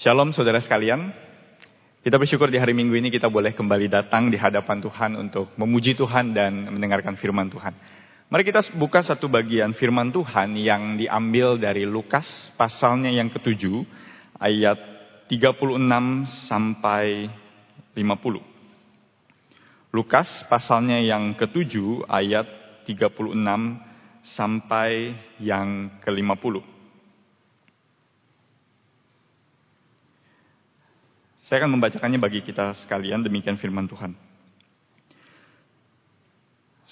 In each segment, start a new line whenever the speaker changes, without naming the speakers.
Shalom saudara sekalian. Kita bersyukur di hari Minggu ini kita boleh kembali datang di hadapan Tuhan untuk memuji Tuhan dan mendengarkan firman Tuhan. Mari kita buka satu bagian firman Tuhan yang diambil dari Lukas pasalnya yang ketujuh ayat 36 sampai 50. Lukas pasalnya yang ketujuh ayat 36 sampai yang ke-50. Saya akan membacakannya bagi kita sekalian, demikian firman Tuhan.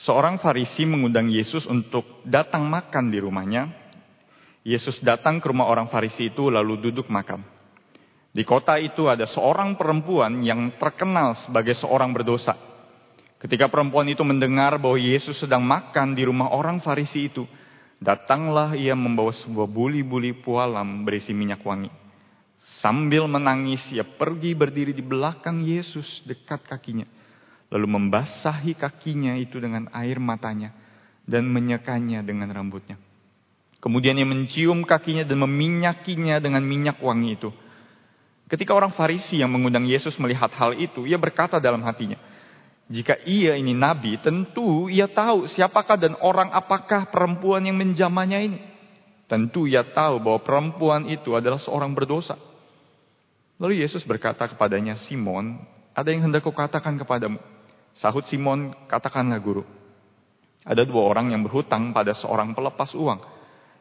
Seorang Farisi mengundang Yesus untuk datang makan di rumahnya. Yesus datang ke rumah orang Farisi itu lalu duduk makan. Di kota itu ada seorang perempuan yang terkenal sebagai seorang berdosa. Ketika perempuan itu mendengar bahwa Yesus sedang makan di rumah orang Farisi itu, datanglah ia membawa sebuah buli-buli pualam berisi minyak wangi. Sambil menangis, ia pergi berdiri di belakang Yesus dekat kakinya. Lalu membasahi kakinya itu dengan air matanya dan menyekanya dengan rambutnya. Kemudian ia mencium kakinya dan meminyakinya dengan minyak wangi itu. Ketika orang Farisi yang mengundang Yesus melihat hal itu, ia berkata dalam hatinya, jika ia ini nabi, tentu ia tahu siapakah dan orang apakah perempuan yang menjamahnya ini. Tentu ia tahu bahwa perempuan itu adalah seorang berdosa. Lalu Yesus berkata kepadanya, Simon, ada yang hendak kukatakan kepadamu. Sahut Simon, katakanlah guru. Ada dua orang yang berhutang pada seorang pelepas uang.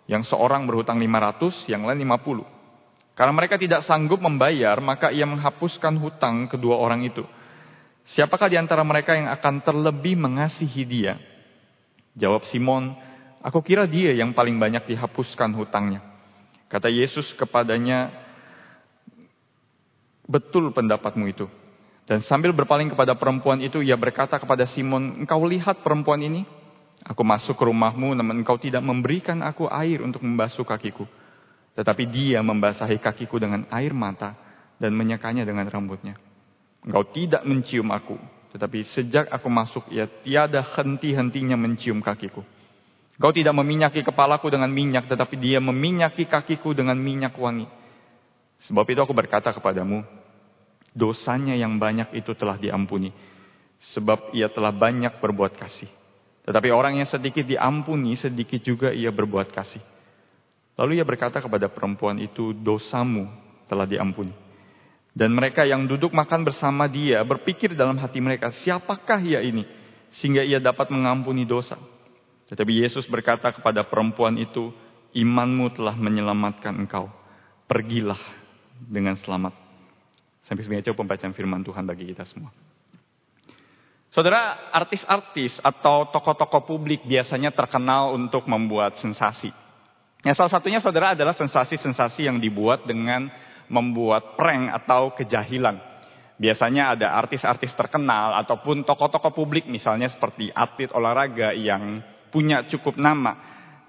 Yang seorang berhutang 500, yang lain 50. Karena mereka tidak sanggup membayar, maka ia menghapuskan hutang kedua orang itu. Siapakah di antara mereka yang akan terlebih mengasihi dia? Jawab Simon, aku kira dia yang paling banyak dihapuskan hutangnya. Kata Yesus kepadanya, betul pendapatmu itu. Dan sambil berpaling kepada perempuan itu, ia berkata kepada Simon, engkau lihat perempuan ini? Aku masuk ke rumahmu, namun engkau tidak memberikan aku air untuk membasuh kakiku. Tetapi dia membasahi kakiku dengan air mata dan menyekanya dengan rambutnya. Engkau tidak mencium aku, tetapi sejak aku masuk ia tiada henti-hentinya mencium kakiku. Engkau tidak meminyaki kepalaku dengan minyak, tetapi dia meminyaki kakiku dengan minyak wangi. Sebab itu aku berkata kepadamu, dosanya yang banyak itu telah diampuni. Sebab ia telah banyak berbuat kasih. Tetapi orang yang sedikit diampuni, sedikit juga ia berbuat kasih. Lalu ia berkata kepada perempuan itu, dosamu telah diampuni. Dan mereka yang duduk makan bersama dia berpikir dalam hati mereka, siapakah ia ini? Sehingga ia dapat mengampuni dosa. Tetapi Yesus berkata kepada perempuan itu, imanmu telah menyelamatkan engkau. Pergilah dengan selamat. Sampai sini aja pembacaan firman Tuhan bagi kita semua. Saudara, artis-artis atau tokoh-tokoh publik biasanya terkenal untuk membuat sensasi. Ya, salah satunya saudara adalah sensasi-sensasi yang dibuat dengan membuat prank atau kejahilan. Biasanya ada artis-artis terkenal ataupun tokoh-tokoh publik misalnya seperti atlet olahraga yang punya cukup nama.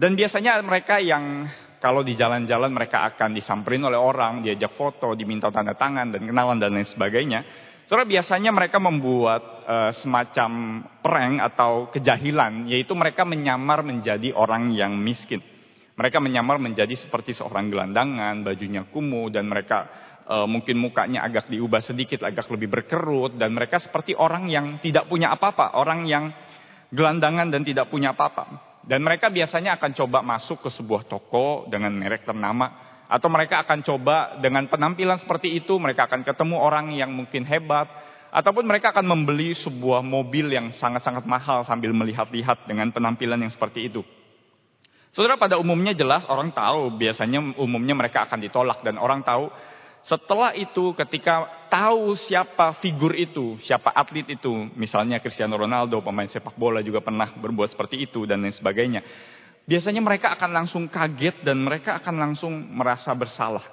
Dan biasanya mereka yang kalau di jalan-jalan mereka akan disamperin oleh orang, diajak foto, diminta tanda tangan dan kenalan dan lain sebagainya. Soalnya biasanya mereka membuat uh, semacam prank atau kejahilan, yaitu mereka menyamar menjadi orang yang miskin. Mereka menyamar menjadi seperti seorang gelandangan, bajunya kumuh, dan mereka e, mungkin mukanya agak diubah sedikit, agak lebih berkerut, dan mereka seperti orang yang tidak punya apa-apa, orang yang gelandangan dan tidak punya apa-apa. Dan mereka biasanya akan coba masuk ke sebuah toko dengan merek ternama, atau mereka akan coba dengan penampilan seperti itu, mereka akan ketemu orang yang mungkin hebat, ataupun mereka akan membeli sebuah mobil yang sangat-sangat mahal sambil melihat-lihat dengan penampilan yang seperti itu. Saudara pada umumnya jelas orang tahu. Biasanya umumnya mereka akan ditolak. Dan orang tahu setelah itu ketika tahu siapa figur itu, siapa atlet itu, misalnya Cristiano Ronaldo pemain sepak bola juga pernah berbuat seperti itu dan lain sebagainya. Biasanya mereka akan langsung kaget dan mereka akan langsung merasa bersalah.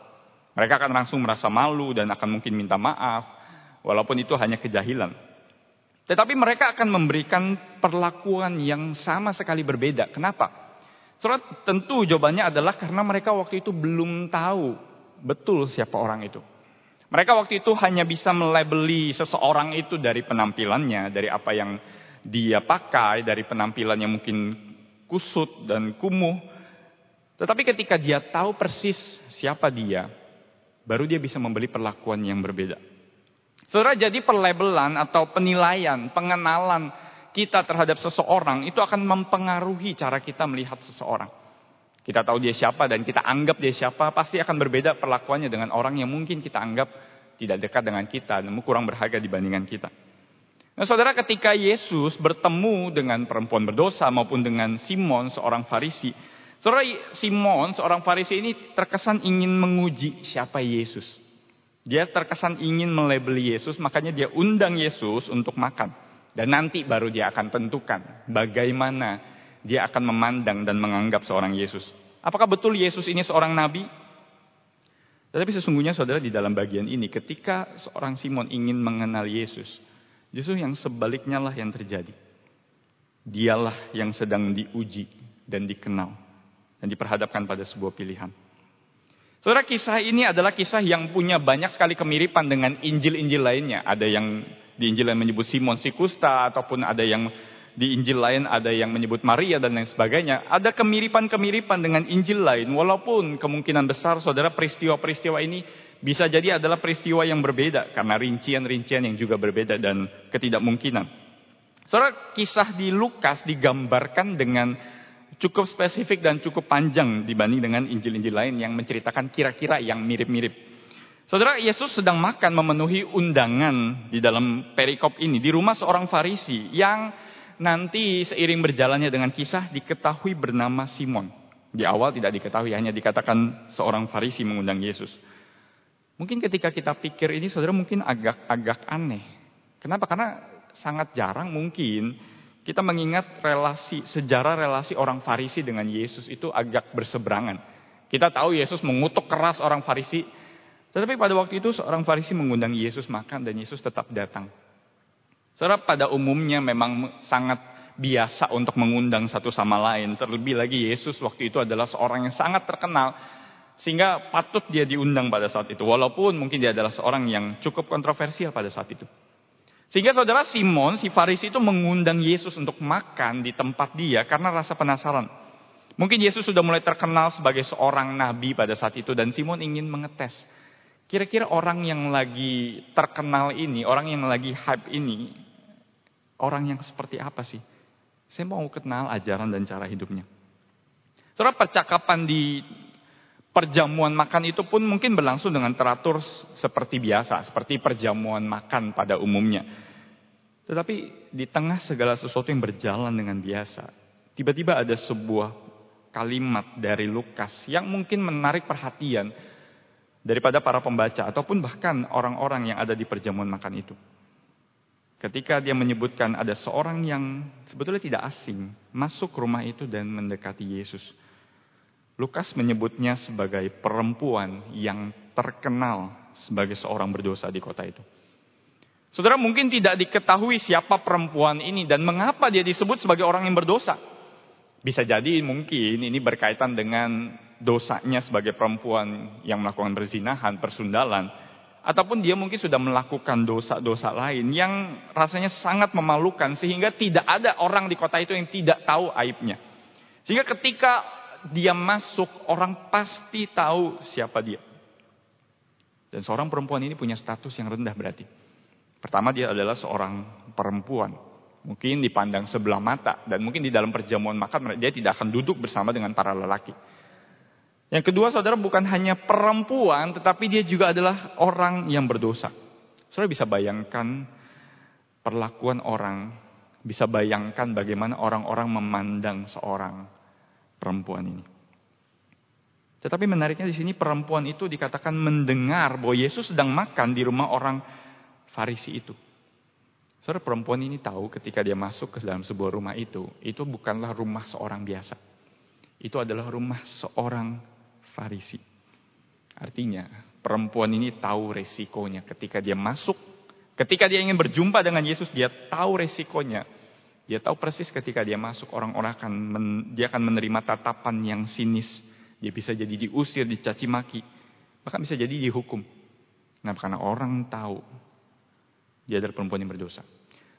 Mereka akan langsung merasa malu dan akan mungkin minta maaf walaupun itu hanya kejahilan. Tetapi mereka akan memberikan perlakuan yang sama sekali berbeda. Kenapa? Surat tentu jawabannya adalah karena mereka waktu itu belum tahu betul siapa orang itu. Mereka waktu itu hanya bisa melabeli seseorang itu dari penampilannya, dari apa yang dia pakai, dari penampilan yang mungkin kusut dan kumuh. Tetapi ketika dia tahu persis siapa dia, baru dia bisa membeli perlakuan yang berbeda. Saudara, jadi perlebelan atau penilaian, pengenalan kita terhadap seseorang itu akan mempengaruhi cara kita melihat seseorang. Kita tahu dia siapa dan kita anggap dia siapa, pasti akan berbeda perlakuannya dengan orang yang mungkin kita anggap tidak dekat dengan kita, namun kurang berharga dibandingkan kita. Nah saudara ketika Yesus bertemu dengan perempuan berdosa maupun dengan Simon seorang Farisi. Saudara Simon seorang Farisi ini terkesan ingin menguji siapa Yesus. Dia terkesan ingin melebeli Yesus makanya dia undang Yesus untuk makan. Dan nanti baru dia akan tentukan bagaimana dia akan memandang dan menganggap seorang Yesus. Apakah betul Yesus ini seorang nabi? Tetapi sesungguhnya saudara di dalam bagian ini ketika seorang Simon ingin mengenal Yesus, justru yang sebaliknya lah yang terjadi. Dialah yang sedang diuji dan dikenal dan diperhadapkan pada sebuah pilihan. Saudara kisah ini adalah kisah yang punya banyak sekali kemiripan dengan Injil-Injil lainnya. Ada yang di Injil yang menyebut Simon si kusta ataupun ada yang di Injil lain ada yang menyebut Maria dan lain sebagainya. Ada kemiripan-kemiripan dengan Injil lain. Walaupun kemungkinan besar saudara peristiwa-peristiwa ini bisa jadi adalah peristiwa yang berbeda. Karena rincian-rincian yang juga berbeda dan ketidakmungkinan. Saudara kisah di Lukas digambarkan dengan cukup spesifik dan cukup panjang dibanding dengan Injil-Injil lain yang menceritakan kira-kira yang mirip-mirip. Saudara, Yesus sedang makan memenuhi undangan di dalam perikop ini di rumah seorang Farisi yang nanti seiring berjalannya dengan kisah diketahui bernama Simon. Di awal tidak diketahui, hanya dikatakan seorang Farisi mengundang Yesus. Mungkin ketika kita pikir ini saudara mungkin agak-agak aneh. Kenapa? Karena sangat jarang mungkin kita mengingat relasi, sejarah relasi orang Farisi dengan Yesus itu agak berseberangan. Kita tahu Yesus mengutuk keras orang Farisi. Tetapi pada waktu itu seorang Farisi mengundang Yesus makan dan Yesus tetap datang. Saudara pada umumnya memang sangat biasa untuk mengundang satu sama lain. Terlebih lagi Yesus waktu itu adalah seorang yang sangat terkenal. Sehingga patut dia diundang pada saat itu. Walaupun mungkin dia adalah seorang yang cukup kontroversial pada saat itu. Sehingga saudara Simon, si Farisi itu mengundang Yesus untuk makan di tempat dia karena rasa penasaran. Mungkin Yesus sudah mulai terkenal sebagai seorang nabi pada saat itu dan Simon ingin mengetes. Kira-kira orang yang lagi terkenal ini, orang yang lagi hype ini, orang yang seperti apa sih? Saya mau kenal ajaran dan cara hidupnya. Saudara percakapan di perjamuan makan itu pun mungkin berlangsung dengan teratur seperti biasa, seperti perjamuan makan pada umumnya. Tetapi di tengah segala sesuatu yang berjalan dengan biasa, tiba-tiba ada sebuah kalimat dari Lukas yang mungkin menarik perhatian daripada para pembaca ataupun bahkan orang-orang yang ada di perjamuan makan itu. Ketika dia menyebutkan ada seorang yang sebetulnya tidak asing masuk rumah itu dan mendekati Yesus. Lukas menyebutnya sebagai perempuan yang terkenal sebagai seorang berdosa di kota itu. Saudara mungkin tidak diketahui siapa perempuan ini dan mengapa dia disebut sebagai orang yang berdosa. Bisa jadi mungkin ini berkaitan dengan dosanya sebagai perempuan yang melakukan berzinahan, persundalan. Ataupun dia mungkin sudah melakukan dosa-dosa lain yang rasanya sangat memalukan sehingga tidak ada orang di kota itu yang tidak tahu aibnya. Sehingga ketika dia masuk orang pasti tahu siapa dia. Dan seorang perempuan ini punya status yang rendah berarti. Pertama dia adalah seorang perempuan. Mungkin dipandang sebelah mata. Dan mungkin di dalam perjamuan makan dia tidak akan duduk bersama dengan para lelaki. Yang kedua saudara bukan hanya perempuan. Tetapi dia juga adalah orang yang berdosa. Saudara bisa bayangkan perlakuan orang. Bisa bayangkan bagaimana orang-orang memandang seorang perempuan ini. Tetapi menariknya di sini perempuan itu dikatakan mendengar bahwa Yesus sedang makan di rumah orang Farisi itu. Saudara perempuan ini tahu ketika dia masuk ke dalam sebuah rumah itu, itu bukanlah rumah seorang biasa. Itu adalah rumah seorang Farisi. Artinya, perempuan ini tahu resikonya ketika dia masuk, ketika dia ingin berjumpa dengan Yesus, dia tahu resikonya. Dia tahu persis ketika dia masuk orang-orang akan men, dia akan menerima tatapan yang sinis. Dia bisa jadi diusir, dicaci maki, bahkan bisa jadi dihukum. Nah, karena orang tahu dia adalah perempuan yang berdosa.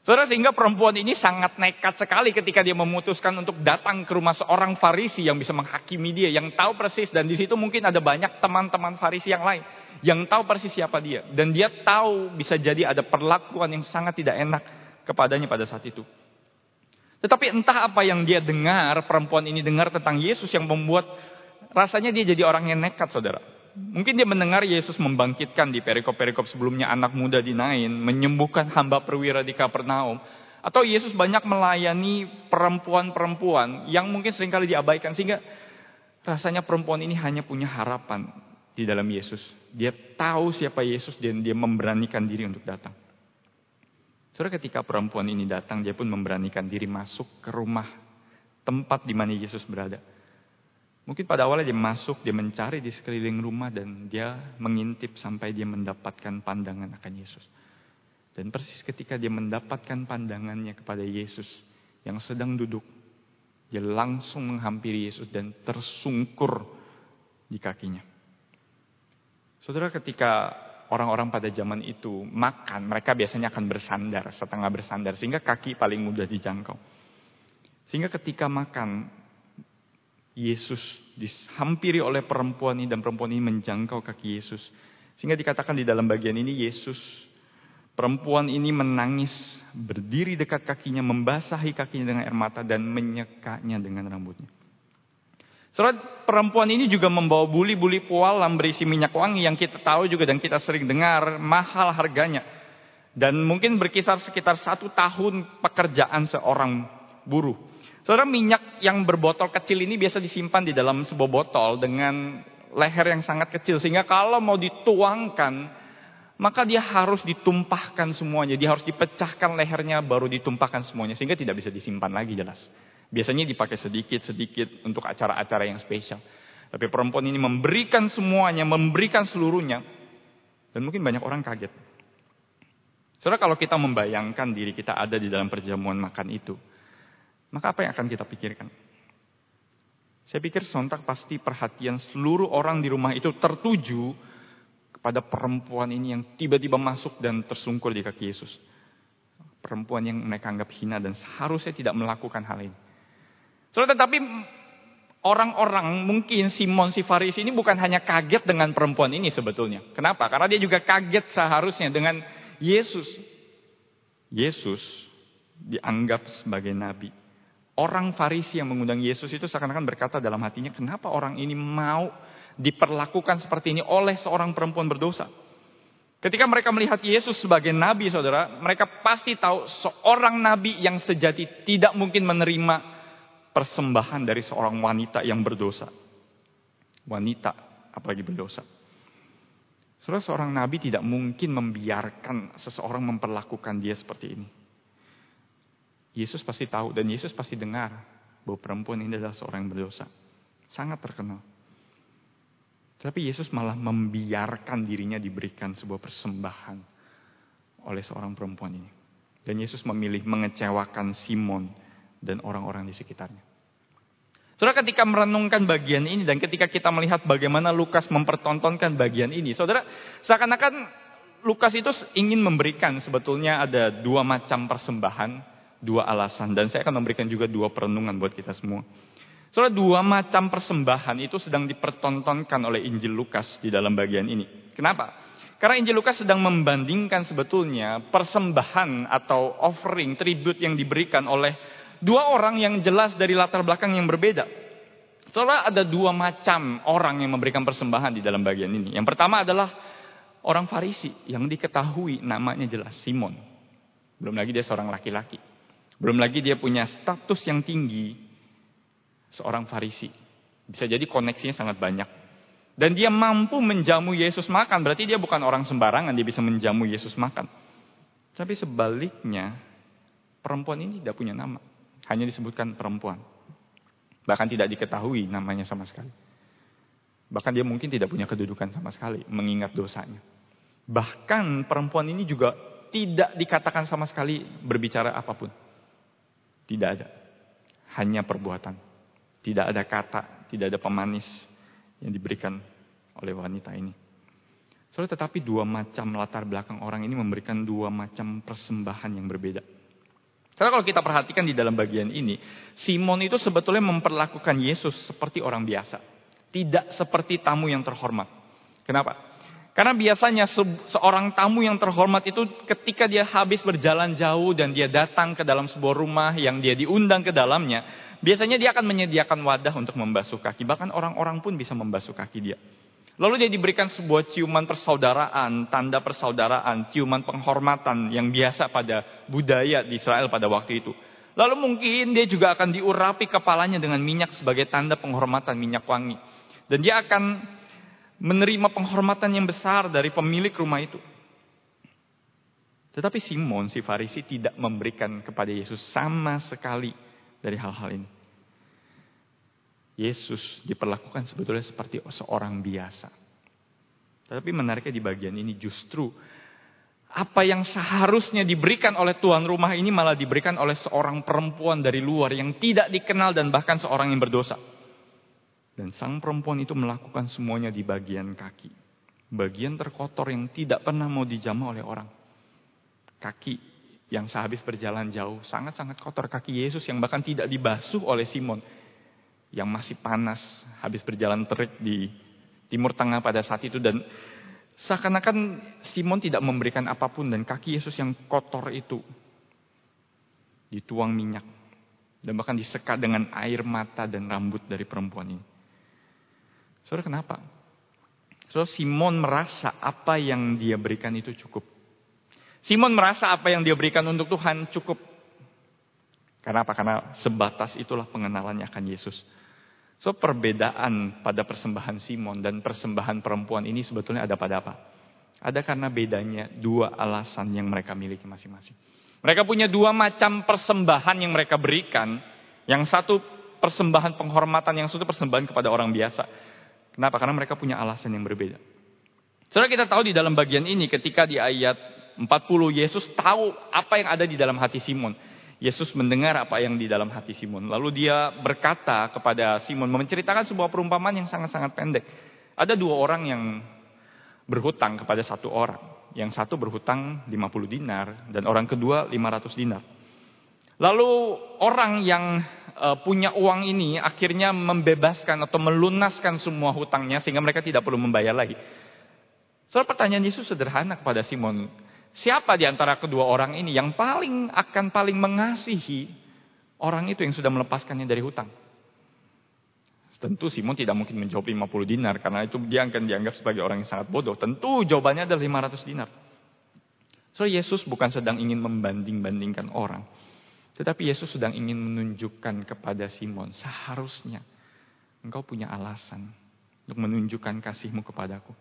Saudara, sehingga perempuan ini sangat nekat sekali ketika dia memutuskan untuk datang ke rumah seorang Farisi yang bisa menghakimi dia, yang tahu persis dan di situ mungkin ada banyak teman-teman Farisi yang lain yang tahu persis siapa dia dan dia tahu bisa jadi ada perlakuan yang sangat tidak enak kepadanya pada saat itu. Tetapi entah apa yang dia dengar, perempuan ini dengar tentang Yesus yang membuat rasanya dia jadi orang yang nekat, saudara. Mungkin dia mendengar Yesus membangkitkan di perikop-perikop sebelumnya anak muda di Nain, menyembuhkan hamba perwira di Kapernaum. Atau Yesus banyak melayani perempuan-perempuan yang mungkin sering kali diabaikan. Sehingga rasanya perempuan ini hanya punya harapan di dalam Yesus. Dia tahu siapa Yesus dan dia memberanikan diri untuk datang. Saudara ketika perempuan ini datang, dia pun memberanikan diri masuk ke rumah tempat di mana Yesus berada. Mungkin pada awalnya dia masuk, dia mencari di sekeliling rumah dan dia mengintip sampai dia mendapatkan pandangan akan Yesus. Dan persis ketika dia mendapatkan pandangannya kepada Yesus yang sedang duduk, dia langsung menghampiri Yesus dan tersungkur di kakinya. Saudara ketika orang-orang pada zaman itu makan, mereka biasanya akan bersandar, setengah bersandar, sehingga kaki paling mudah dijangkau. Sehingga ketika makan, Yesus dihampiri oleh perempuan ini dan perempuan ini menjangkau kaki Yesus. Sehingga dikatakan di dalam bagian ini Yesus perempuan ini menangis berdiri dekat kakinya membasahi kakinya dengan air mata dan menyekanya dengan rambutnya. Saudara, perempuan ini juga membawa buli-buli pualam berisi minyak wangi yang kita tahu juga dan kita sering dengar mahal harganya. Dan mungkin berkisar sekitar satu tahun pekerjaan seorang buruh. Saudara minyak yang berbotol kecil ini biasa disimpan di dalam sebuah botol dengan leher yang sangat kecil. Sehingga kalau mau dituangkan, maka dia harus ditumpahkan semuanya. Dia harus dipecahkan lehernya baru ditumpahkan semuanya. Sehingga tidak bisa disimpan lagi jelas. Biasanya dipakai sedikit-sedikit untuk acara-acara yang spesial. Tapi perempuan ini memberikan semuanya, memberikan seluruhnya. Dan mungkin banyak orang kaget. Saudara kalau kita membayangkan diri kita ada di dalam perjamuan makan itu. Maka apa yang akan kita pikirkan? Saya pikir sontak pasti perhatian seluruh orang di rumah itu tertuju kepada perempuan ini yang tiba-tiba masuk dan tersungkur di kaki Yesus. Perempuan yang mereka anggap hina dan seharusnya tidak melakukan hal ini. Saudara, tetapi orang-orang mungkin Simon si Farisi ini bukan hanya kaget dengan perempuan ini sebetulnya. Kenapa? Karena dia juga kaget seharusnya dengan Yesus. Yesus dianggap sebagai nabi. Orang Farisi yang mengundang Yesus itu seakan-akan berkata dalam hatinya, kenapa orang ini mau diperlakukan seperti ini oleh seorang perempuan berdosa? Ketika mereka melihat Yesus sebagai nabi, saudara, mereka pasti tahu seorang nabi yang sejati tidak mungkin menerima persembahan dari seorang wanita yang berdosa. Wanita, apalagi berdosa. Saudara, seorang nabi tidak mungkin membiarkan seseorang memperlakukan dia seperti ini. Yesus pasti tahu dan Yesus pasti dengar bahwa perempuan ini adalah seorang yang berdosa. Sangat terkenal. Tapi Yesus malah membiarkan dirinya diberikan sebuah persembahan oleh seorang perempuan ini. Dan Yesus memilih mengecewakan Simon dan orang-orang di sekitarnya. Saudara ketika merenungkan bagian ini dan ketika kita melihat bagaimana Lukas mempertontonkan bagian ini. Saudara seakan-akan Lukas itu ingin memberikan sebetulnya ada dua macam persembahan dua alasan dan saya akan memberikan juga dua perenungan buat kita semua. Soalnya dua macam persembahan itu sedang dipertontonkan oleh Injil Lukas di dalam bagian ini. Kenapa? Karena Injil Lukas sedang membandingkan sebetulnya persembahan atau offering, tribute yang diberikan oleh dua orang yang jelas dari latar belakang yang berbeda. Soalnya ada dua macam orang yang memberikan persembahan di dalam bagian ini. Yang pertama adalah orang Farisi yang diketahui namanya jelas Simon. Belum lagi dia seorang laki-laki. Belum lagi dia punya status yang tinggi. Seorang farisi. Bisa jadi koneksinya sangat banyak. Dan dia mampu menjamu Yesus makan. Berarti dia bukan orang sembarangan. Dia bisa menjamu Yesus makan. Tapi sebaliknya. Perempuan ini tidak punya nama. Hanya disebutkan perempuan. Bahkan tidak diketahui namanya sama sekali. Bahkan dia mungkin tidak punya kedudukan sama sekali. Mengingat dosanya. Bahkan perempuan ini juga tidak dikatakan sama sekali berbicara apa pun. Tidak ada. Hanya perbuatan. Tidak ada kata, tidak ada pemanis yang diberikan oleh wanita ini. Soalnya tetapi dua macam latar belakang orang ini memberikan dua macam persembahan yang berbeda. Karena kalau kita perhatikan di dalam bagian ini, Simon itu sebetulnya memperlakukan Yesus seperti orang biasa. Tidak seperti tamu yang terhormat. Kenapa? Karena biasanya seorang tamu yang terhormat itu ketika dia habis berjalan jauh dan dia datang ke dalam sebuah rumah yang dia diundang ke dalamnya, biasanya dia akan menyediakan wadah untuk membasuh kaki. Bahkan orang-orang pun bisa membasuh kaki dia. Lalu dia diberikan sebuah ciuman persaudaraan, tanda persaudaraan, ciuman penghormatan yang biasa pada budaya di Israel pada waktu itu. Lalu mungkin dia juga akan diurapi kepalanya dengan minyak sebagai tanda penghormatan minyak wangi. Dan dia akan menerima penghormatan yang besar dari pemilik rumah itu. Tetapi Simon si Farisi tidak memberikan kepada Yesus sama sekali dari hal-hal ini. Yesus diperlakukan sebetulnya seperti seorang biasa. Tetapi menariknya di bagian ini justru apa yang seharusnya diberikan oleh tuan rumah ini malah diberikan oleh seorang perempuan dari luar yang tidak dikenal dan bahkan seorang yang berdosa. Dan sang perempuan itu melakukan semuanya di bagian kaki. Bagian terkotor yang tidak pernah mau dijamah oleh orang. Kaki yang sehabis berjalan jauh sangat-sangat kotor. Kaki Yesus yang bahkan tidak dibasuh oleh Simon. Yang masih panas habis berjalan terik di timur tengah pada saat itu. Dan seakan-akan Simon tidak memberikan apa pun. Dan kaki Yesus yang kotor itu dituang minyak. Dan bahkan disekat dengan air mata dan rambut dari perempuan ini. Saudara kenapa? Saudara Simon merasa apa yang dia berikan itu cukup. Simon merasa apa yang dia berikan untuk Tuhan cukup. Karena apa? Karena sebatas itulah pengenalannya akan Yesus. So perbedaan pada persembahan Simon dan persembahan perempuan ini sebetulnya ada pada apa? Ada karena bedanya dua alasan yang mereka miliki masing-masing. Mereka punya dua macam persembahan yang mereka berikan. Yang satu persembahan penghormatan, yang satu persembahan kepada orang biasa. Kenapa? Karena mereka punya alasan yang berbeda. Saudara kita tahu di dalam bagian ini ketika di ayat 40 Yesus tahu apa yang ada di dalam hati Simon. Yesus mendengar apa yang di dalam hati Simon. Lalu dia berkata kepada Simon menceritakan sebuah perumpamaan yang sangat-sangat pendek. Ada dua orang yang berhutang kepada satu orang. Yang satu berhutang 50 dinar dan orang kedua 500 dinar. Lalu orang yang uh, punya uang ini akhirnya membebaskan atau melunaskan semua hutangnya sehingga mereka tidak perlu membayar lagi. Soal pertanyaan Yesus sederhana kepada Simon. Siapa di antara kedua orang ini yang paling akan paling mengasihi orang itu yang sudah melepaskannya dari hutang? Tentu Simon tidak mungkin menjawab 50 dinar karena itu dia akan dianggap sebagai orang yang sangat bodoh. Tentu jawabannya adalah 500 dinar. So Yesus bukan sedang ingin membanding-bandingkan orang. Tetapi Yesus sedang ingin menunjukkan kepada Simon, seharusnya engkau punya alasan untuk menunjukkan kasihmu kepadaku.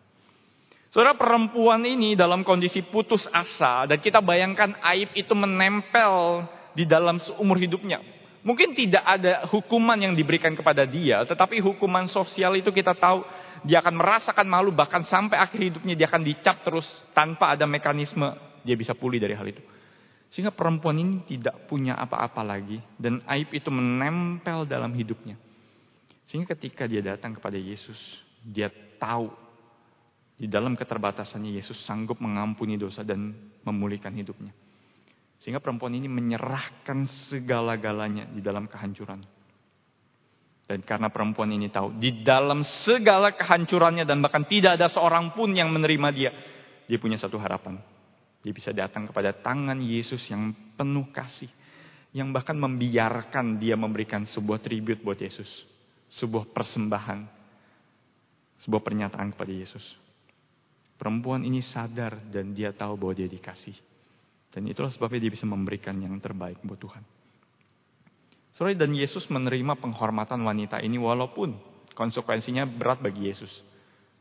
Saudara perempuan ini dalam kondisi putus asa dan kita bayangkan aib itu menempel di dalam seumur hidupnya. Mungkin tidak ada hukuman yang diberikan kepada dia, tetapi hukuman sosial itu kita tahu dia akan merasakan malu bahkan sampai akhir hidupnya dia akan dicap terus tanpa ada mekanisme dia bisa pulih dari hal itu. Sehingga perempuan ini tidak punya apa-apa lagi. Dan aib itu menempel dalam hidupnya. Sehingga ketika dia datang kepada Yesus, dia tahu di dalam keterbatasannya Yesus sanggup mengampuni dosa dan memulihkan hidupnya. Sehingga perempuan ini menyerahkan segala-galanya di dalam kehancuran. Dan karena perempuan ini tahu, di dalam segala kehancurannya dan bahkan tidak ada seorang pun yang menerima dia, dia punya satu harapan. Dia bisa datang kepada tangan Yesus yang penuh kasih. Yang bahkan membiarkan dia memberikan sebuah tribut buat Yesus. Sebuah persembahan. Sebuah pernyataan kepada Yesus. Perempuan ini sadar dan dia tahu bahwa dia dikasih. Dan itulah sebabnya dia bisa memberikan yang terbaik buat Tuhan. Sorry, dan Yesus menerima penghormatan wanita ini walaupun konsekuensinya berat bagi Yesus.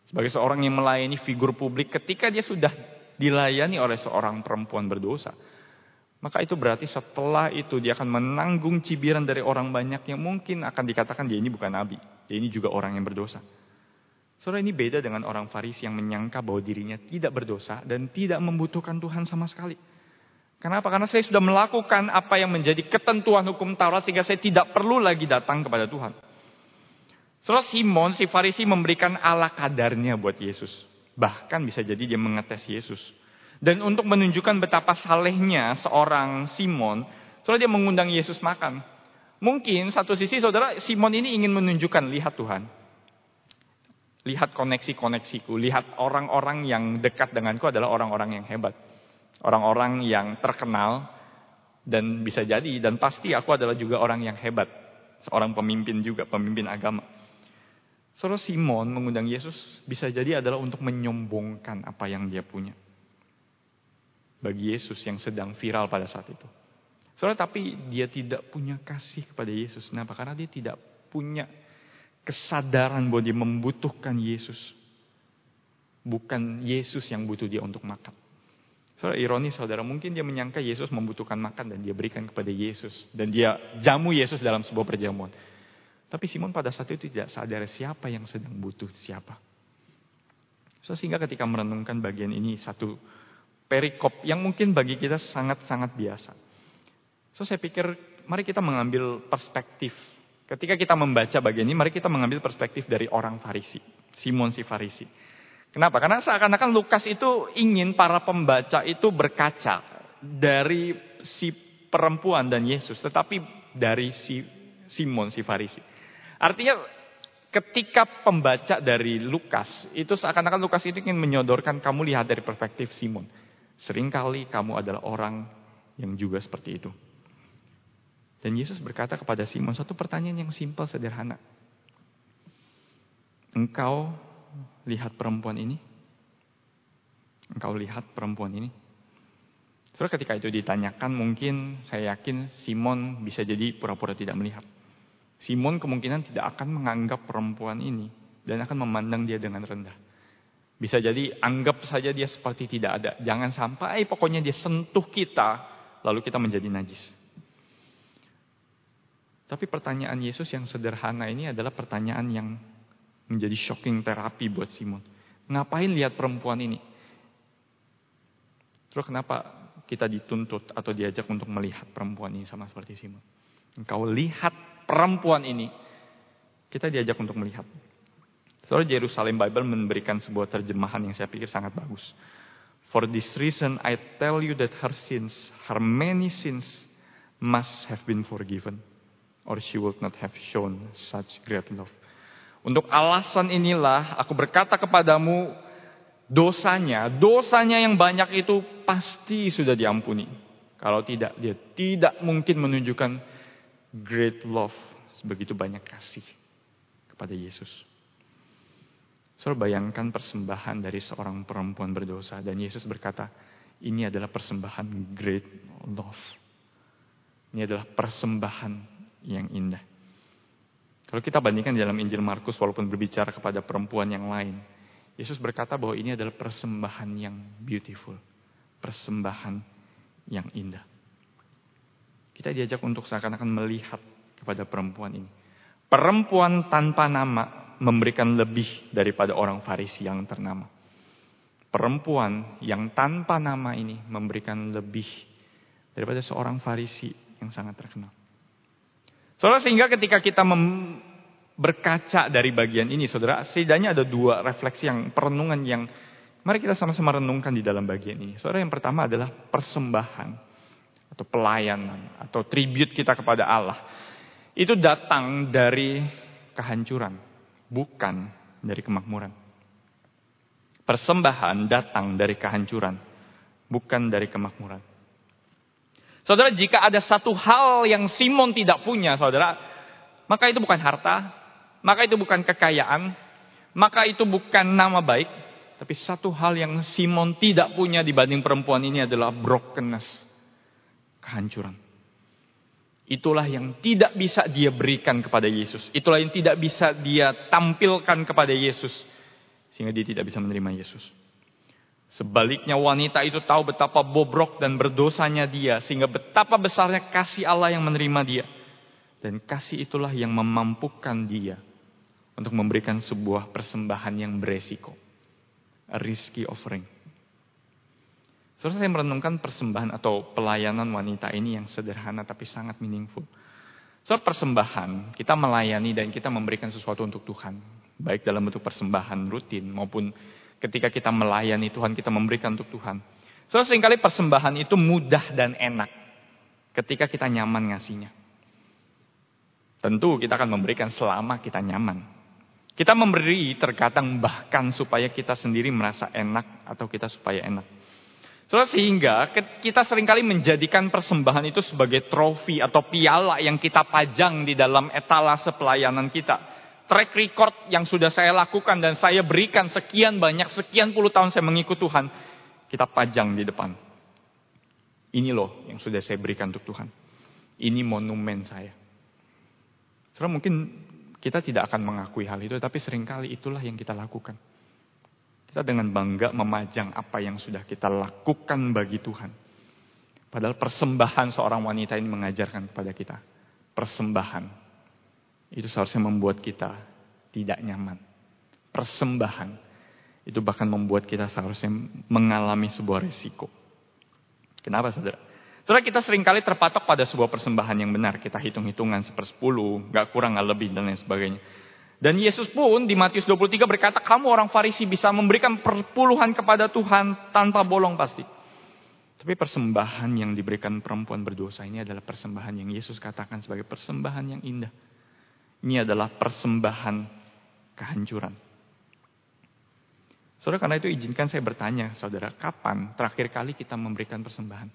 Sebagai seorang yang melayani figur publik ketika dia sudah dilayani oleh seorang perempuan berdosa. Maka itu berarti setelah itu dia akan menanggung cibiran dari orang banyak yang mungkin akan dikatakan dia ini bukan nabi. Dia ini juga orang yang berdosa. Saudara ini beda dengan orang Farisi yang menyangka bahwa dirinya tidak berdosa dan tidak membutuhkan Tuhan sama sekali. Kenapa? Karena saya sudah melakukan apa yang menjadi ketentuan hukum Taurat sehingga saya tidak perlu lagi datang kepada Tuhan. Saudara Simon si Farisi memberikan ala kadarnya buat Yesus. Bahkan bisa jadi dia mengetes Yesus. Dan untuk menunjukkan betapa salehnya seorang Simon, Soalnya dia mengundang Yesus makan. Mungkin satu sisi saudara Simon ini ingin menunjukkan, lihat Tuhan. Lihat koneksi-koneksiku, lihat orang-orang yang dekat denganku adalah orang-orang yang hebat. Orang-orang yang terkenal dan bisa jadi dan pasti aku adalah juga orang yang hebat. Seorang pemimpin juga, pemimpin agama. Saudara Simon mengundang Yesus bisa jadi adalah untuk menyombongkan apa yang dia punya. Bagi Yesus yang sedang viral pada saat itu. Saudara, tapi dia tidak punya kasih kepada Yesus. Kenapa? Karena dia tidak punya kesadaran bahwa dia membutuhkan Yesus. Bukan Yesus yang butuh dia untuk makan. Saudara, ironis saudara, mungkin dia menyangka Yesus membutuhkan makan dan dia berikan kepada Yesus. Dan dia jamu Yesus dalam sebuah perjamuan. Tapi Simon pada saat itu tidak sadar siapa yang sedang butuh siapa. So, sehingga ketika merenungkan bagian ini satu perikop yang mungkin bagi kita sangat-sangat biasa. So saya pikir mari kita mengambil perspektif. Ketika kita membaca bagian ini, mari kita mengambil perspektif dari orang Farisi. Simon si Farisi. Kenapa? Karena seakan-akan Lukas itu ingin para pembaca itu berkaca dari si perempuan dan Yesus. Tetapi dari si Simon si Farisi. Artinya ketika pembaca dari Lukas, itu seakan-akan Lukas itu ingin menyodorkan kamu lihat dari perspektif Simon. Seringkali kamu adalah orang yang juga seperti itu. Dan Yesus berkata kepada Simon satu pertanyaan yang simpel sederhana. Engkau lihat perempuan ini? Engkau lihat perempuan ini? Terus ketika itu ditanyakan mungkin saya yakin Simon bisa jadi pura-pura tidak melihat. Simon kemungkinan tidak akan menganggap perempuan ini dan akan memandang dia dengan rendah. Bisa jadi anggap saja dia seperti tidak ada. Jangan sampai pokoknya dia sentuh kita lalu kita menjadi najis. Tapi pertanyaan Yesus yang sederhana ini adalah pertanyaan yang menjadi shocking terapi buat Simon. Ngapain lihat perempuan ini? Terus kenapa kita dituntut atau diajak untuk melihat perempuan ini sama seperti Simon? Engkau lihat perempuan ini. Kita diajak untuk melihat. Soalnya Jerusalem Bible memberikan sebuah terjemahan yang saya pikir sangat bagus. For this reason I tell you that her sins, her many sins must have been forgiven or she would not have shown such great love. Untuk alasan inilah aku berkata kepadamu, dosanya, dosanya yang banyak itu pasti sudah diampuni. Kalau tidak, dia tidak mungkin menunjukkan great love, sebegitu banyak kasih kepada Yesus. Saudara bayangkan persembahan dari seorang perempuan berdosa dan Yesus berkata, ini adalah persembahan great love. Ini adalah persembahan yang indah. Kalau kita bandingkan di dalam Injil Markus walaupun berbicara kepada perempuan yang lain, Yesus berkata bahwa ini adalah persembahan yang beautiful, persembahan yang indah. Kita diajak untuk seakan-akan melihat kepada perempuan ini. Perempuan tanpa nama memberikan lebih daripada orang Farisi yang ternama. Perempuan yang tanpa nama ini memberikan lebih daripada seorang Farisi yang sangat terkenal. Saudara sehingga ketika kita berkaca dari bagian ini saudara, setidaknya ada dua refleksi yang perenungan yang mari kita sama-sama renungkan di dalam bagian ini. Saudara yang pertama adalah persembahan atau pelayanan atau tribute kita kepada Allah. Itu datang dari kehancuran, bukan dari kemakmuran. Persembahan datang dari kehancuran, bukan dari kemakmuran. Saudara, jika ada satu hal yang Simon tidak punya, saudara, maka itu bukan harta, maka itu bukan kekayaan, maka itu bukan nama baik, tapi satu hal yang Simon tidak punya dibanding perempuan ini adalah brokenness, kehancuran. Itulah yang tidak bisa dia berikan kepada Yesus. Itulah yang tidak bisa dia tampilkan kepada Yesus. Sehingga dia tidak bisa menerima Yesus. Sebaliknya wanita itu tahu betapa bobrok dan berdosanya dia. Sehingga betapa besarnya kasih Allah yang menerima dia. Dan kasih itulah yang memampukan dia. Untuk memberikan sebuah persembahan yang beresiko. A risky offering. Saudara saya merenungkan persembahan atau pelayanan wanita ini yang sederhana tapi sangat meaningful. Soal persembahan, kita melayani dan kita memberikan sesuatu untuk Tuhan. Baik dalam bentuk persembahan rutin maupun ketika kita melayani Tuhan, kita memberikan untuk Tuhan. So, sering kali persembahan itu mudah dan enak. ketika kita nyaman ngasihnya. Tentu kita akan memberikan selama kita nyaman. Kita memberi terkadang bahkan supaya kita sendiri merasa enak atau kita supaya enak. Soalnya sehingga kita sering kali menjadikan persembahan itu sebagai trofi atau piala yang kita pajang di dalam etalase pelayanan kita. Track record yang sudah saya lakukan dan saya berikan sekian banyak, sekian puluh tahun saya mengikut Tuhan. Kita pajang di depan. Ini loh yang sudah saya berikan untuk Tuhan. Ini monumen saya. Soalnya mungkin kita tidak akan mengakui hal itu, tapi sering kali itulah yang kita lakukan. Kita dengan bangga memajang apa yang sudah kita lakukan bagi Tuhan. Padahal persembahan seorang wanita ini mengajarkan kepada kita. Persembahan. Itu seharusnya membuat kita tidak nyaman. Persembahan. Itu bahkan membuat kita seharusnya mengalami sebuah risiko. Kenapa saudara? Saudara kita sering kali terpatok pada sebuah persembahan yang benar. Kita hitung-hitungan sepersepuluh, gak kurang, gak lebih, dan lain sebagainya. Dan Yesus pun di Matius 23 berkata, kamu orang Farisi bisa memberikan perpuluhan kepada Tuhan tanpa bolong pasti. Tapi persembahan yang diberikan perempuan berdosa ini adalah persembahan yang Yesus katakan sebagai persembahan yang indah. Ini adalah persembahan kehancuran. Saudara, karena itu izinkan saya bertanya, saudara, kapan terakhir kali kita memberikan persembahan?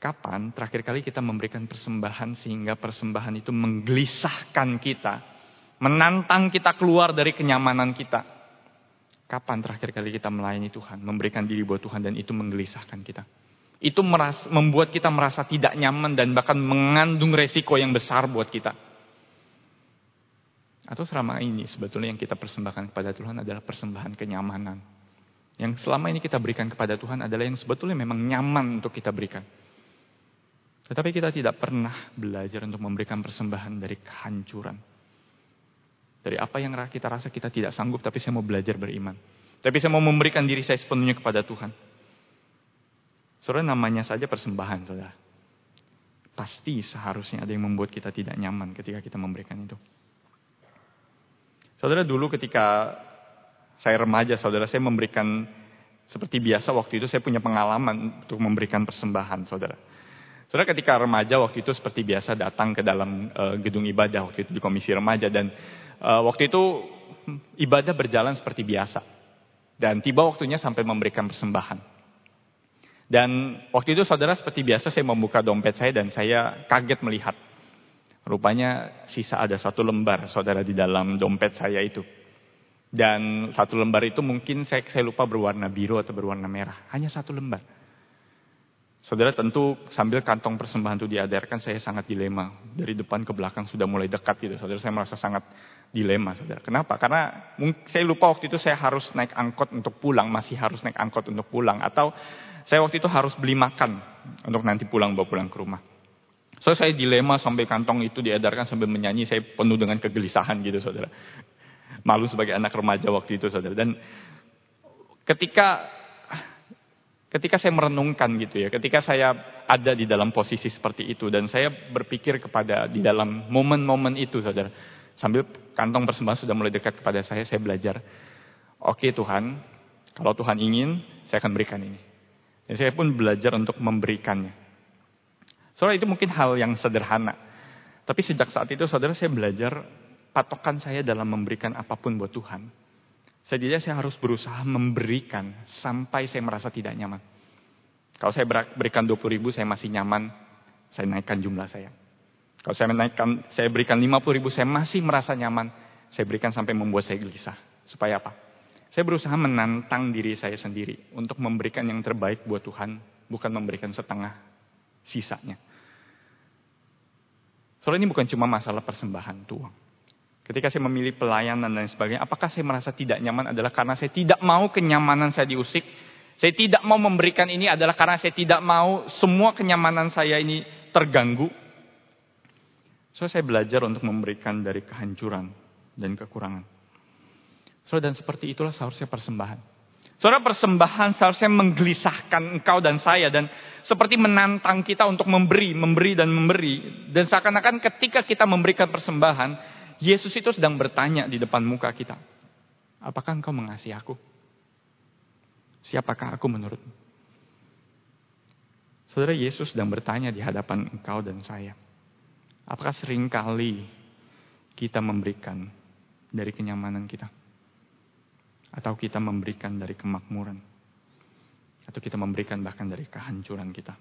Kapan terakhir kali kita memberikan persembahan sehingga persembahan itu menggelisahkan kita, menantang kita keluar dari kenyamanan kita? Kapan terakhir kali kita melayani Tuhan, memberikan diri buat Tuhan dan itu menggelisahkan kita? Itu merasa, membuat kita merasa tidak nyaman dan bahkan mengandung resiko yang besar buat kita. Atau selama ini sebetulnya yang kita persembahkan kepada Tuhan adalah persembahan kenyamanan. Yang selama ini kita berikan kepada Tuhan adalah yang sebetulnya memang nyaman untuk kita berikan. Tetapi kita tidak pernah belajar untuk memberikan persembahan dari kehancuran. Dari apa yang kita rasa kita tidak sanggup, tapi saya mau belajar beriman. Tapi saya mau memberikan diri saya sepenuhnya kepada Tuhan. Saudara namanya saja persembahan, saudara. Pasti seharusnya ada yang membuat kita tidak nyaman ketika kita memberikan itu. Saudara dulu ketika saya remaja, saudara saya memberikan seperti biasa waktu itu saya punya pengalaman untuk memberikan persembahan, saudara. Saudara ketika remaja waktu itu seperti biasa datang ke dalam uh, gedung ibadah waktu itu di komisi remaja dan uh, waktu itu ibadah berjalan seperti biasa. Dan tiba waktunya sampai memberikan persembahan. Dan waktu itu saudara seperti biasa saya membuka dompet saya dan saya kaget melihat Rupanya sisa ada satu lembar saudara di dalam dompet saya itu. Dan satu lembar itu mungkin saya, saya lupa berwarna biru atau berwarna merah. Hanya satu lembar. Saudara tentu sambil kantong persembahan itu diadarkan saya sangat dilema. Dari depan ke belakang sudah mulai dekat gitu. Saudara saya merasa sangat dilema saudara. Kenapa? Karena saya lupa waktu itu saya harus naik angkot untuk pulang. Masih harus naik angkot untuk pulang. Atau saya waktu itu harus beli makan untuk nanti pulang bawa pulang ke rumah. So saya dilema sampai kantong itu diedarkan sambil menyanyi, saya penuh dengan kegelisahan gitu saudara. Malu sebagai anak remaja waktu itu saudara. Dan ketika ketika saya merenungkan gitu ya, ketika saya ada di dalam posisi seperti itu dan saya berpikir kepada di dalam momen-momen itu saudara. Sambil kantong persembahan sudah mulai dekat kepada saya, saya belajar. Oke Tuhan, kalau Tuhan ingin, saya akan berikan ini. Dan saya pun belajar untuk memberikannya. Saudara itu mungkin hal yang sederhana. Tapi sejak saat itu saudara saya belajar patokan saya dalam memberikan apa pun buat Tuhan. Setidaknya saya harus berusaha memberikan sampai saya merasa tidak nyaman. Kalau saya berikan 20 ribu saya masih nyaman, saya naikkan jumlah saya. Kalau saya menaikkan, saya berikan 50 ribu saya masih merasa nyaman, saya berikan sampai membuat saya gelisah. Supaya apa? Saya berusaha menantang diri saya sendiri untuk memberikan yang terbaik buat Tuhan, bukan memberikan setengah sisanya. Soalnya ini bukan cuma masalah persembahan tuang. Ketika saya memilih pelayanan dan sebagainya, apakah saya merasa tidak nyaman adalah karena saya tidak mau kenyamanan saya diusik. Saya tidak mau memberikan ini adalah karena saya tidak mau semua kenyamanan saya ini terganggu. So saya belajar untuk memberikan dari kehancuran dan kekurangan. So dan seperti itulah seharusnya persembahan. Saudara persembahan seharusnya menggelisahkan engkau dan saya dan seperti menantang kita untuk memberi, memberi dan memberi. Dan seakan-akan ketika kita memberikan persembahan, Yesus itu sedang bertanya di depan muka kita. Apakah engkau mengasihi aku? Siapakah aku menurutmu? Saudara Yesus sedang bertanya di hadapan engkau dan saya. Apakah sering kali kita memberikan dari kenyamanan kita? Atau kita memberikan dari kemakmuran? Atau kita memberikan bahkan dari kehancuran kita?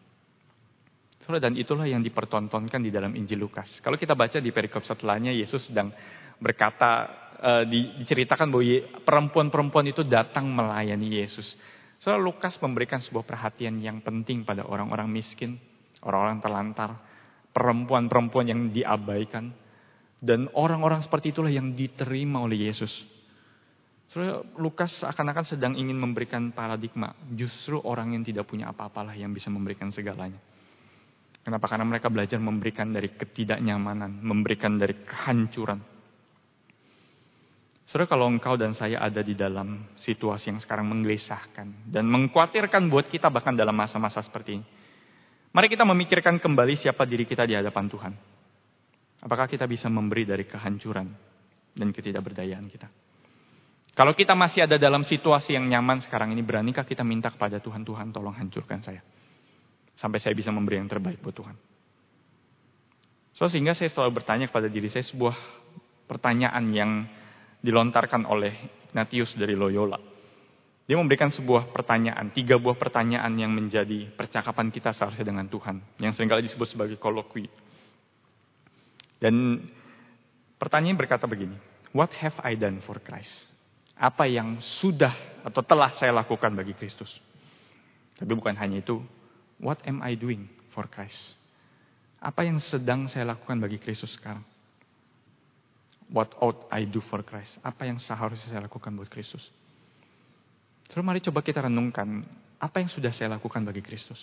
Saudara, dan itulah yang dipertontonkan di dalam Injil Lukas. Kalau kita baca di perikop setelahnya, Yesus sedang berkata, uh, diceritakan bahwa perempuan-perempuan itu datang melayani Yesus. Saudara, Lukas memberikan sebuah perhatian yang penting pada orang-orang miskin, orang-orang terlantar, perempuan-perempuan yang diabaikan. Dan orang-orang seperti itulah yang diterima oleh Yesus. Soalnya Lukas seakan-akan sedang ingin memberikan paradigma. Justru orang yang tidak punya apa-apalah yang bisa memberikan segalanya. Kenapa? Karena mereka belajar memberikan dari ketidaknyamanan, memberikan dari kehancuran. Saudara kalau engkau dan saya ada di dalam situasi yang sekarang menggelisahkan dan mengkhawatirkan buat kita bahkan dalam masa-masa seperti ini. Mari kita memikirkan kembali siapa diri kita di hadapan Tuhan. Apakah kita bisa memberi dari kehancuran dan ketidakberdayaan kita? Kalau kita masih ada dalam situasi yang nyaman sekarang ini, beranikah kita minta kepada Tuhan, Tuhan tolong hancurkan saya. Sampai saya bisa memberi yang terbaik buat Tuhan. So, sehingga saya selalu bertanya kepada diri saya sebuah pertanyaan yang dilontarkan oleh Ignatius dari Loyola. Dia memberikan sebuah pertanyaan, tiga buah pertanyaan yang menjadi percakapan kita seharusnya dengan Tuhan. Yang sering kali disebut sebagai kolokwi. Dan pertanyaan berkata begini, What have I done for Christ? apa yang sudah atau telah saya lakukan bagi Kristus. Tapi bukan hanya itu, what am I doing for Christ? Apa yang sedang saya lakukan bagi Kristus sekarang? What ought I do for Christ? Apa yang seharusnya saya lakukan buat Kristus? Terus mari coba kita renungkan, apa yang sudah saya lakukan bagi Kristus?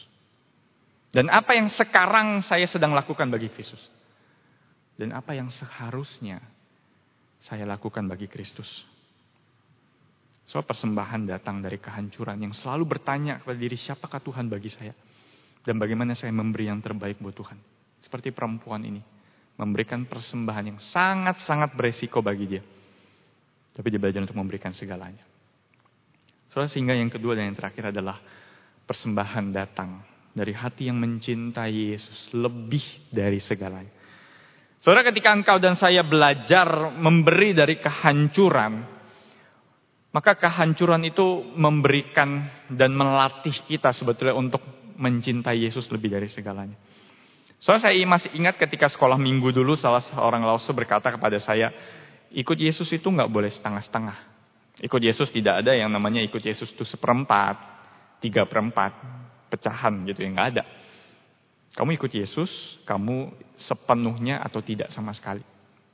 Dan apa yang sekarang saya sedang lakukan bagi Kristus? Dan apa yang seharusnya saya lakukan bagi Kristus? Soal persembahan datang dari kehancuran yang selalu bertanya kepada diri siapakah Tuhan bagi saya. Dan bagaimana saya memberi yang terbaik buat Tuhan. Seperti perempuan ini. Memberikan persembahan yang sangat-sangat beresiko bagi dia. Tapi dia belajar untuk memberikan segalanya. Soalnya sehingga yang kedua dan yang terakhir adalah persembahan datang dari hati yang mencintai Yesus lebih dari segalanya. Saudara ketika engkau dan saya belajar memberi dari kehancuran, maka kehancuran itu memberikan dan melatih kita sebetulnya untuk mencintai Yesus lebih dari segalanya. Soalnya saya masih ingat ketika sekolah minggu dulu salah seorang lause berkata kepada saya, ikut Yesus itu nggak boleh setengah-setengah. Ikut Yesus tidak ada yang namanya ikut Yesus itu seperempat, tiga perempat, pecahan gitu ya nggak ada. Kamu ikut Yesus, kamu sepenuhnya atau tidak sama sekali.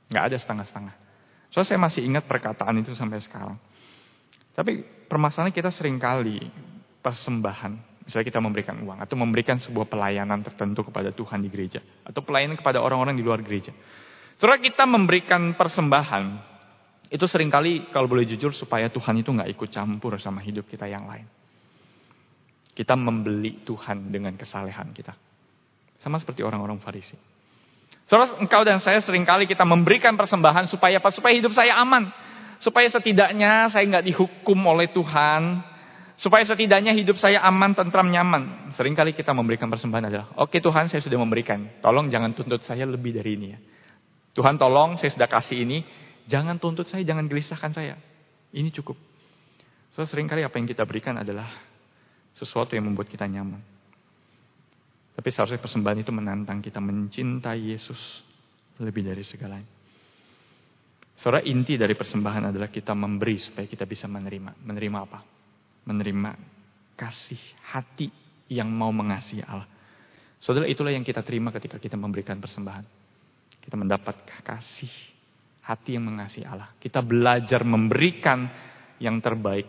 Nggak ada setengah-setengah. Soalnya saya masih ingat perkataan itu sampai sekarang. Tapi permasalahan kita sering kali persembahan. Misalnya kita memberikan uang atau memberikan sebuah pelayanan tertentu kepada Tuhan di gereja. Atau pelayanan kepada orang-orang di luar gereja. Setelah kita memberikan persembahan, itu sering kali kalau boleh jujur supaya Tuhan itu nggak ikut campur sama hidup kita yang lain. Kita membeli Tuhan dengan kesalehan kita. Sama seperti orang-orang Farisi. Saudara, engkau dan saya sering kali kita memberikan persembahan supaya apa? Supaya hidup saya aman. Supaya setidaknya saya nggak dihukum oleh Tuhan. Supaya setidaknya hidup saya aman, tentram, nyaman. Seringkali kita memberikan persembahan adalah, oke okay, Tuhan saya sudah memberikan. Tolong jangan tuntut saya lebih dari ini ya. Tuhan tolong saya sudah kasih ini. Jangan tuntut saya, jangan gelisahkan saya. Ini cukup. So sering kali apa yang kita berikan adalah sesuatu yang membuat kita nyaman. Tapi seharusnya persembahan itu menantang kita mencintai Yesus lebih dari segalanya. Saudara inti dari persembahan adalah kita memberi supaya kita bisa menerima. Menerima apa? Menerima kasih hati yang mau mengasihi Allah. Saudara itulah yang kita terima ketika kita memberikan persembahan. Kita mendapat kasih hati yang mengasihi Allah. Kita belajar memberikan yang terbaik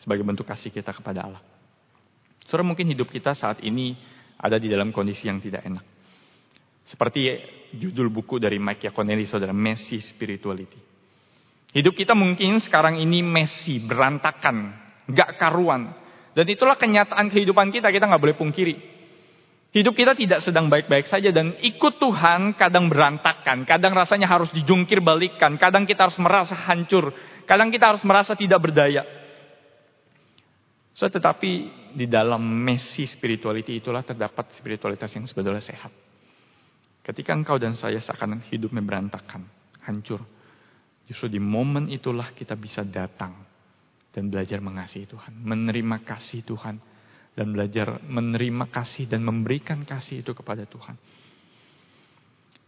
sebagai bentuk kasih kita kepada Allah. Saudara mungkin hidup kita saat ini ada di dalam kondisi yang tidak enak. Seperti judul buku dari Mike Yaconelli, saudara, Messi Spirituality. Hidup kita mungkin sekarang ini messy, berantakan, gak karuan. Dan itulah kenyataan kehidupan kita, kita gak boleh pungkiri. Hidup kita tidak sedang baik-baik saja dan ikut Tuhan kadang berantakan, kadang rasanya harus dijungkir balikan, kadang kita harus merasa hancur, kadang kita harus merasa tidak berdaya. So, tetapi di dalam messy spirituality itulah terdapat spiritualitas yang sebetulnya sehat. Ketika engkau dan saya seakan hidupnya berantakan, hancur. Justru di momen itulah kita bisa datang dan belajar mengasihi Tuhan. Menerima kasih Tuhan. Dan belajar menerima kasih dan memberikan kasih itu kepada Tuhan.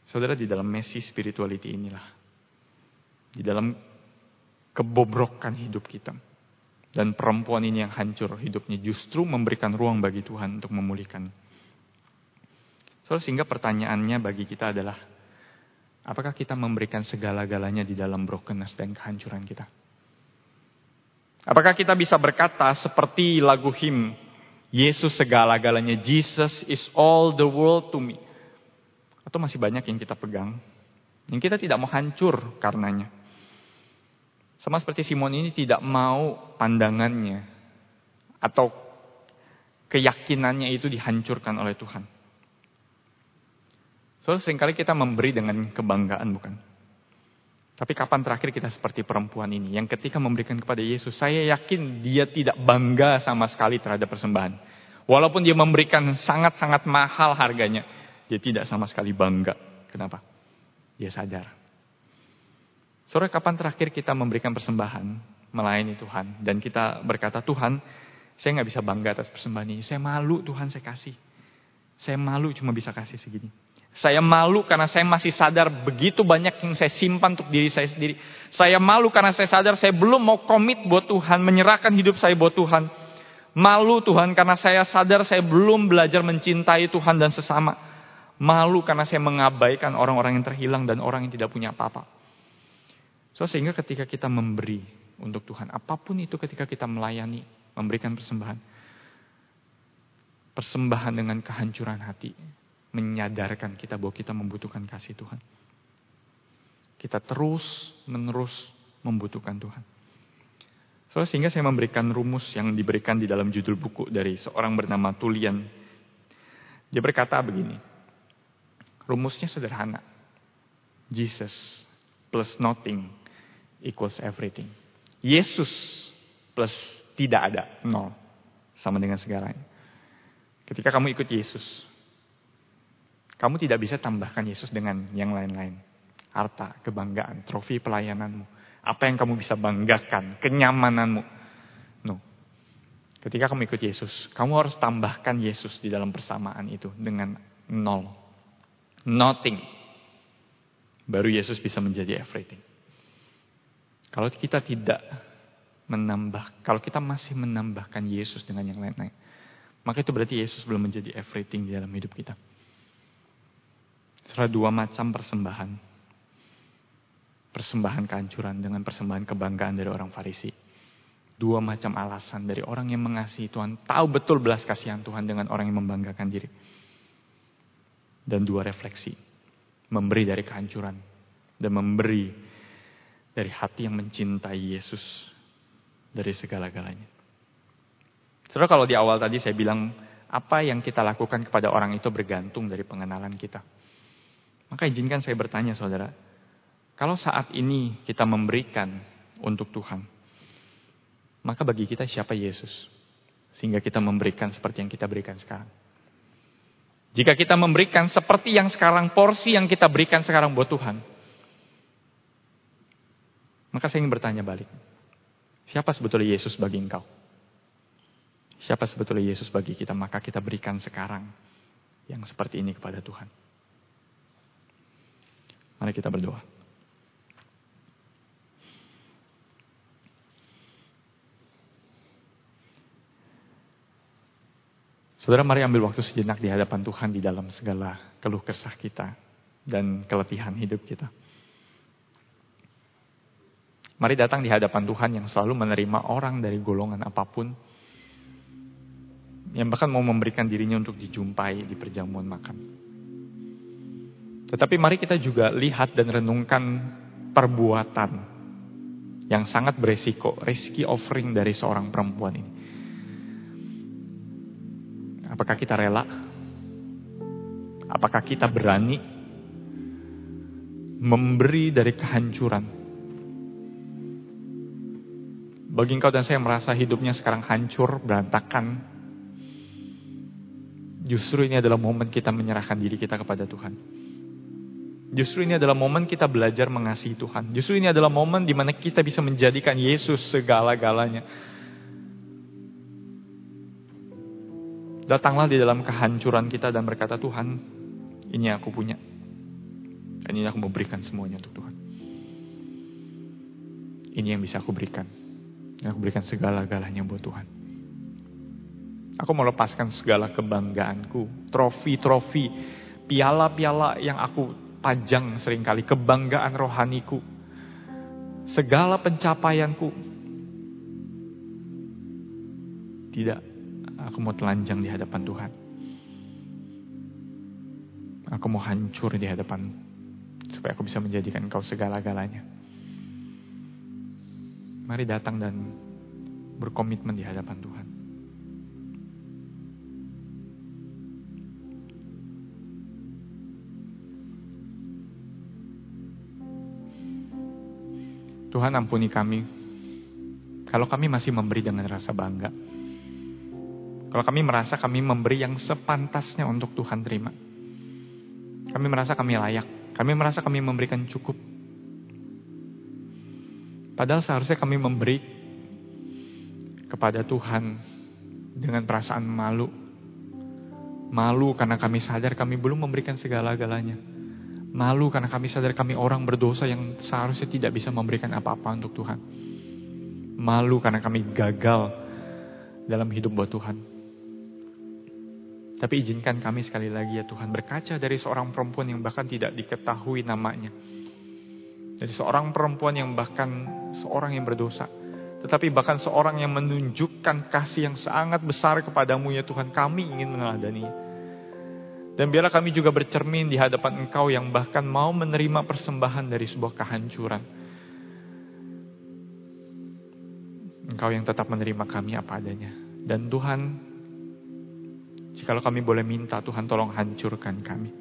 Saudara di dalam messy spirituality inilah. Di dalam kebobrokan hidup kita dan perempuan ini yang hancur hidupnya justru memberikan ruang bagi Tuhan untuk memulihkan. So, sehingga pertanyaannya bagi kita adalah, apakah kita memberikan segala-galanya di dalam brokenness dan kehancuran kita? Apakah kita bisa berkata seperti lagu him, Yesus segala-galanya, Jesus is all the world to me. Atau masih banyak yang kita pegang, yang kita tidak mau hancur karenanya. Sama seperti Simon ini tidak mau pandangannya atau keyakinannya itu dihancurkan oleh Tuhan. Soalnya sering kali kita memberi dengan kebanggaan bukan? Tapi kapan terakhir kita seperti perempuan ini yang ketika memberikan kepada Yesus, saya yakin dia tidak bangga sama sekali terhadap persembahan. Walaupun dia memberikan sangat-sangat mahal harganya, dia tidak sama sekali bangga. Kenapa? Dia sadar Sore kapan terakhir kita memberikan persembahan, melayani Tuhan, dan kita berkata, Tuhan, saya nggak bisa bangga atas persembahan ini. Saya malu Tuhan saya kasih. Saya malu cuma bisa kasih segini. Saya malu karena saya masih sadar begitu banyak yang saya simpan untuk diri saya sendiri. Saya malu karena saya sadar saya belum mau komit buat Tuhan, menyerahkan hidup saya buat Tuhan. Malu Tuhan karena saya sadar saya belum belajar mencintai Tuhan dan sesama. Malu karena saya mengabaikan orang-orang yang terhilang dan orang yang tidak punya apa-apa. So, sehingga ketika kita memberi untuk Tuhan, apa pun itu ketika kita melayani, memberikan persembahan. Persembahan dengan kehancuran hati, menyadarkan kita bahwa kita membutuhkan kasih Tuhan. Kita terus menerus membutuhkan Tuhan. So, sehingga saya memberikan rumus yang diberikan di dalam judul buku dari seorang bernama Tulian. Dia berkata begini, rumusnya sederhana. Jesus plus nothing equals everything. Yesus plus tidak ada, nol. Sama dengan segalanya. Ketika kamu ikut Yesus, kamu tidak bisa tambahkan Yesus dengan yang lain-lain. Harta, kebanggaan, trofi pelayananmu. Apa yang kamu bisa banggakan, kenyamananmu. No. Ketika kamu ikut Yesus, kamu harus tambahkan Yesus di dalam persamaan itu dengan nol. Nothing. Baru Yesus bisa menjadi everything. Kalau kita tidak menambah, kalau kita masih menambahkan Yesus dengan yang lain-lain, maka itu berarti Yesus belum menjadi everything di dalam hidup kita. Setelah dua macam persembahan. Persembahan kehancuran dengan persembahan kebanggaan dari orang Farisi. Dua macam alasan dari orang yang mengasihi Tuhan, tahu betul belas kasihan Tuhan dengan orang yang membanggakan diri. Dan dua refleksi. Memberi dari kehancuran. Dan memberi dari hati yang mencintai Yesus dari segala-galanya. Saudara kalau di awal tadi saya bilang apa yang kita lakukan kepada orang itu bergantung dari pengenalan kita. Maka izinkan saya bertanya saudara, kalau saat ini kita memberikan untuk Tuhan, maka bagi kita siapa Yesus? Sehingga kita memberikan seperti yang kita berikan sekarang. Jika kita memberikan seperti yang sekarang, porsi yang kita berikan sekarang buat Tuhan, maka saya ingin bertanya balik. Siapa sebetulnya Yesus bagi engkau? Siapa sebetulnya Yesus bagi kita? Maka kita berikan sekarang yang seperti ini kepada Tuhan. Mari kita berdoa. Saudara, mari ambil waktu sejenak di hadapan Tuhan di dalam segala keluh kesah kita dan keletihan hidup kita. Mari datang di hadapan Tuhan yang selalu menerima orang dari golongan apa pun. Yang bahkan mau memberikan dirinya untuk dijumpai di perjamuan makan. Tetapi mari kita juga lihat dan renungkan perbuatan yang sangat beresiko, risky offering dari seorang perempuan ini. Apakah kita rela? Apakah kita berani memberi dari kehancuran? Bagi engkau dan saya merasa hidupnya sekarang hancur, berantakan. Justru ini adalah momen kita menyerahkan diri kita kepada Tuhan. Justru ini adalah momen kita belajar mengasihi Tuhan. Justru ini adalah momen di mana kita bisa menjadikan Yesus segala-galanya. Datanglah di dalam kehancuran kita dan berkata, Tuhan, ini aku punya. Dan ini aku memberikan semuanya untuk Tuhan. Ini yang bisa aku berikan. Yang aku berikan segala-galanya buat Tuhan. Aku mau lepaskan segala kebanggaanku. Trofi-trofi, piala-piala yang aku pajang sering kali. Kebanggaan rohaniku. Segala pencapaianku. Tidak, aku mau telanjang di hadapan Tuhan. Aku mau hancur di hadapan supaya aku bisa menjadikan engkau segala-galanya. Mari datang dan berkomitmen di hadapan Tuhan. Tuhan ampuni kami. Kalau kami masih memberi dengan rasa bangga. Kalau kami merasa kami memberi yang sepantasnya untuk Tuhan terima. Kami merasa kami layak. Kami merasa kami memberikan cukup. Padahal seharusnya kami memberi kepada Tuhan dengan perasaan malu. Malu karena kami sadar kami belum memberikan segala-galanya. Malu karena kami sadar kami orang berdosa yang seharusnya tidak bisa memberikan apa-apa untuk Tuhan. Malu karena kami gagal dalam hidup buat Tuhan. Tapi izinkan kami sekali lagi ya Tuhan berkaca dari seorang perempuan yang bahkan tidak diketahui namanya dari seorang perempuan yang bahkan seorang yang berdosa. Tetapi bahkan seorang yang menunjukkan kasih yang sangat besar kepadamu ya Tuhan. Kami ingin meneladani. Dan biarlah kami juga bercermin di hadapan Engkau yang bahkan mau menerima persembahan dari sebuah kehancuran. Engkau yang tetap menerima kami apa adanya. Dan Tuhan, jikalau kami boleh minta, Tuhan tolong hancurkan kami.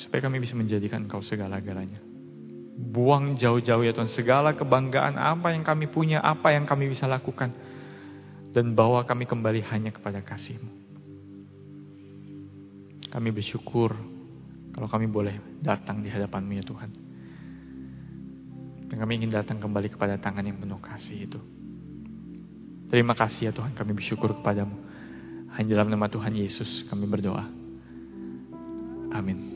Supaya kami bisa menjadikan Engkau segala-galanya. Buang jauh-jauh ya Tuhan segala kebanggaan apa yang kami punya, apa yang kami bisa lakukan. Dan bawa kami kembali hanya kepada kasih-Mu. Kami bersyukur kalau kami boleh datang di hadapan-Mu ya Tuhan. Dan kami ingin datang kembali kepada tangan yang penuh kasih itu. Terima kasih ya Tuhan kami bersyukur kepadamu. Hanya dalam nama Tuhan Yesus kami berdoa. Amin.